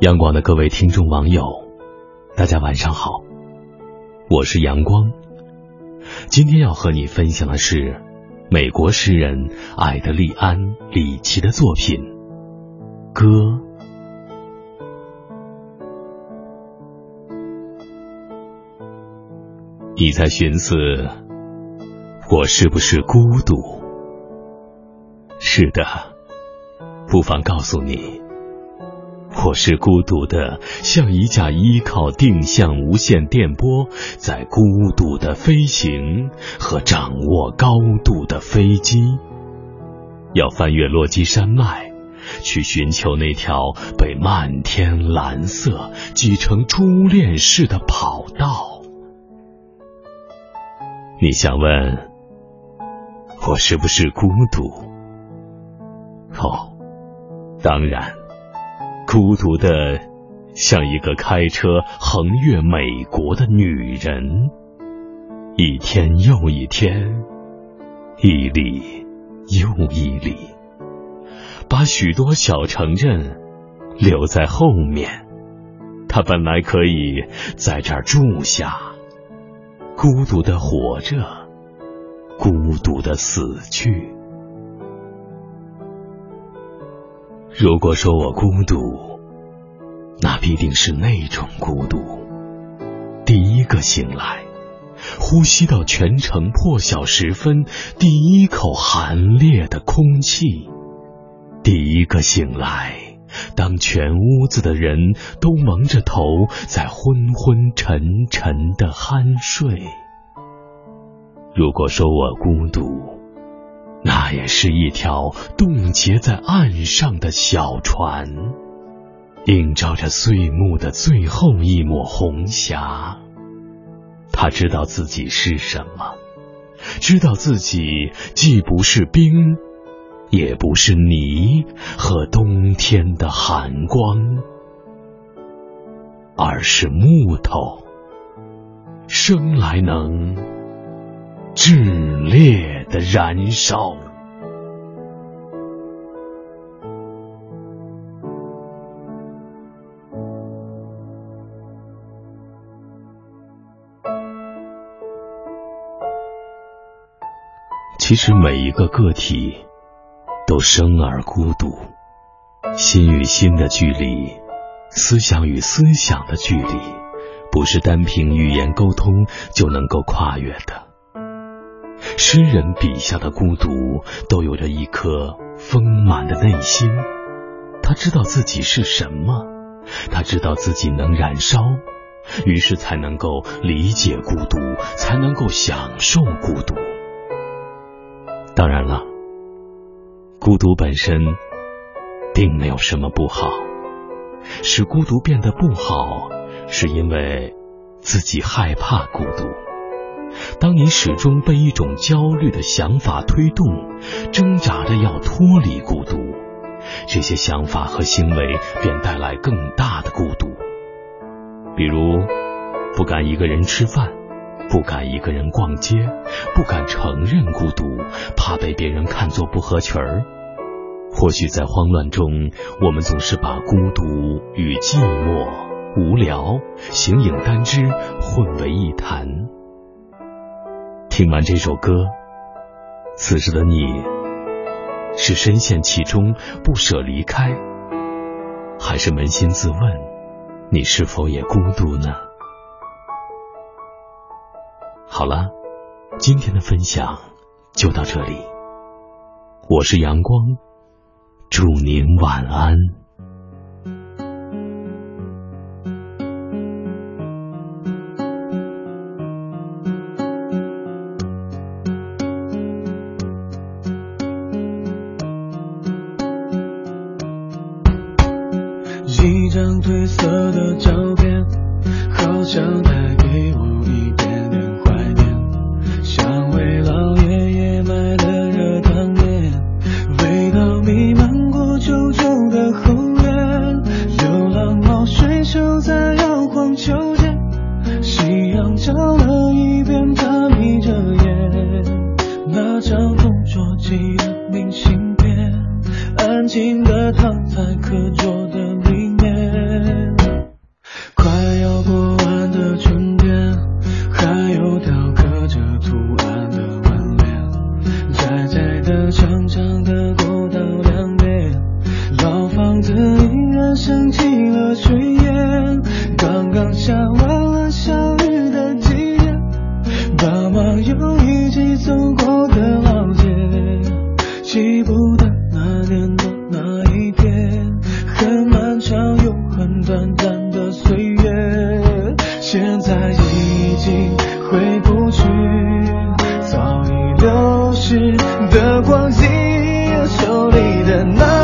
阳光的各位听众网友，大家晚上好，我是阳光。今天要和你分享的是美国诗人艾德利安·里奇的作品《歌》。你在寻思，我是不是孤独？是的，不妨告诉你。我是孤独的，像一架依靠定向无线电波在孤独的飞行和掌握高度的飞机，要翻越落基山脉，去寻求那条被漫天蓝色挤成珠链似的跑道。你想问，我是不是孤独？哦，当然。孤独的，像一个开车横越美国的女人，一天又一天，一里又一里，把许多小城镇留在后面。她本来可以在这儿住下，孤独的活着，孤独的死去。如果说我孤独，那必定是那种孤独：第一个醒来，呼吸到全城破晓时分第一口寒冽的空气；第一个醒来，当全屋子的人都蒙着头在昏昏沉沉的酣睡。如果说我孤独，那也是一条冻结在岸上的小船，映照着岁暮的最后一抹红霞。他知道自己是什么，知道自己既不是冰，也不是泥和冬天的寒光，而是木头，生来能。炽烈的燃烧。其实每一个个体都生而孤独，心与心的距离，思想与思想的距离，不是单凭语言沟通就能够跨越的。诗人笔下的孤独，都有着一颗丰满的内心。他知道自己是什么，他知道自己能燃烧，于是才能够理解孤独，才能够享受孤独。当然了，孤独本身并没有什么不好，使孤独变得不好，是因为自己害怕孤独。当你始终被一种焦虑的想法推动，挣扎着要脱离孤独，这些想法和行为便带来更大的孤独。比如，不敢一个人吃饭，不敢一个人逛街，不敢承认孤独，怕被别人看作不合群儿。或许在慌乱中，我们总是把孤独与寂寞、无聊、形影单只混为一谈。听完这首歌，此时的你是深陷其中不舍离开，还是扪心自问，你是否也孤独呢？好了，今天的分享就到这里，我是阳光，祝您晚安。褪色的照片，好像带时的光景，手里的那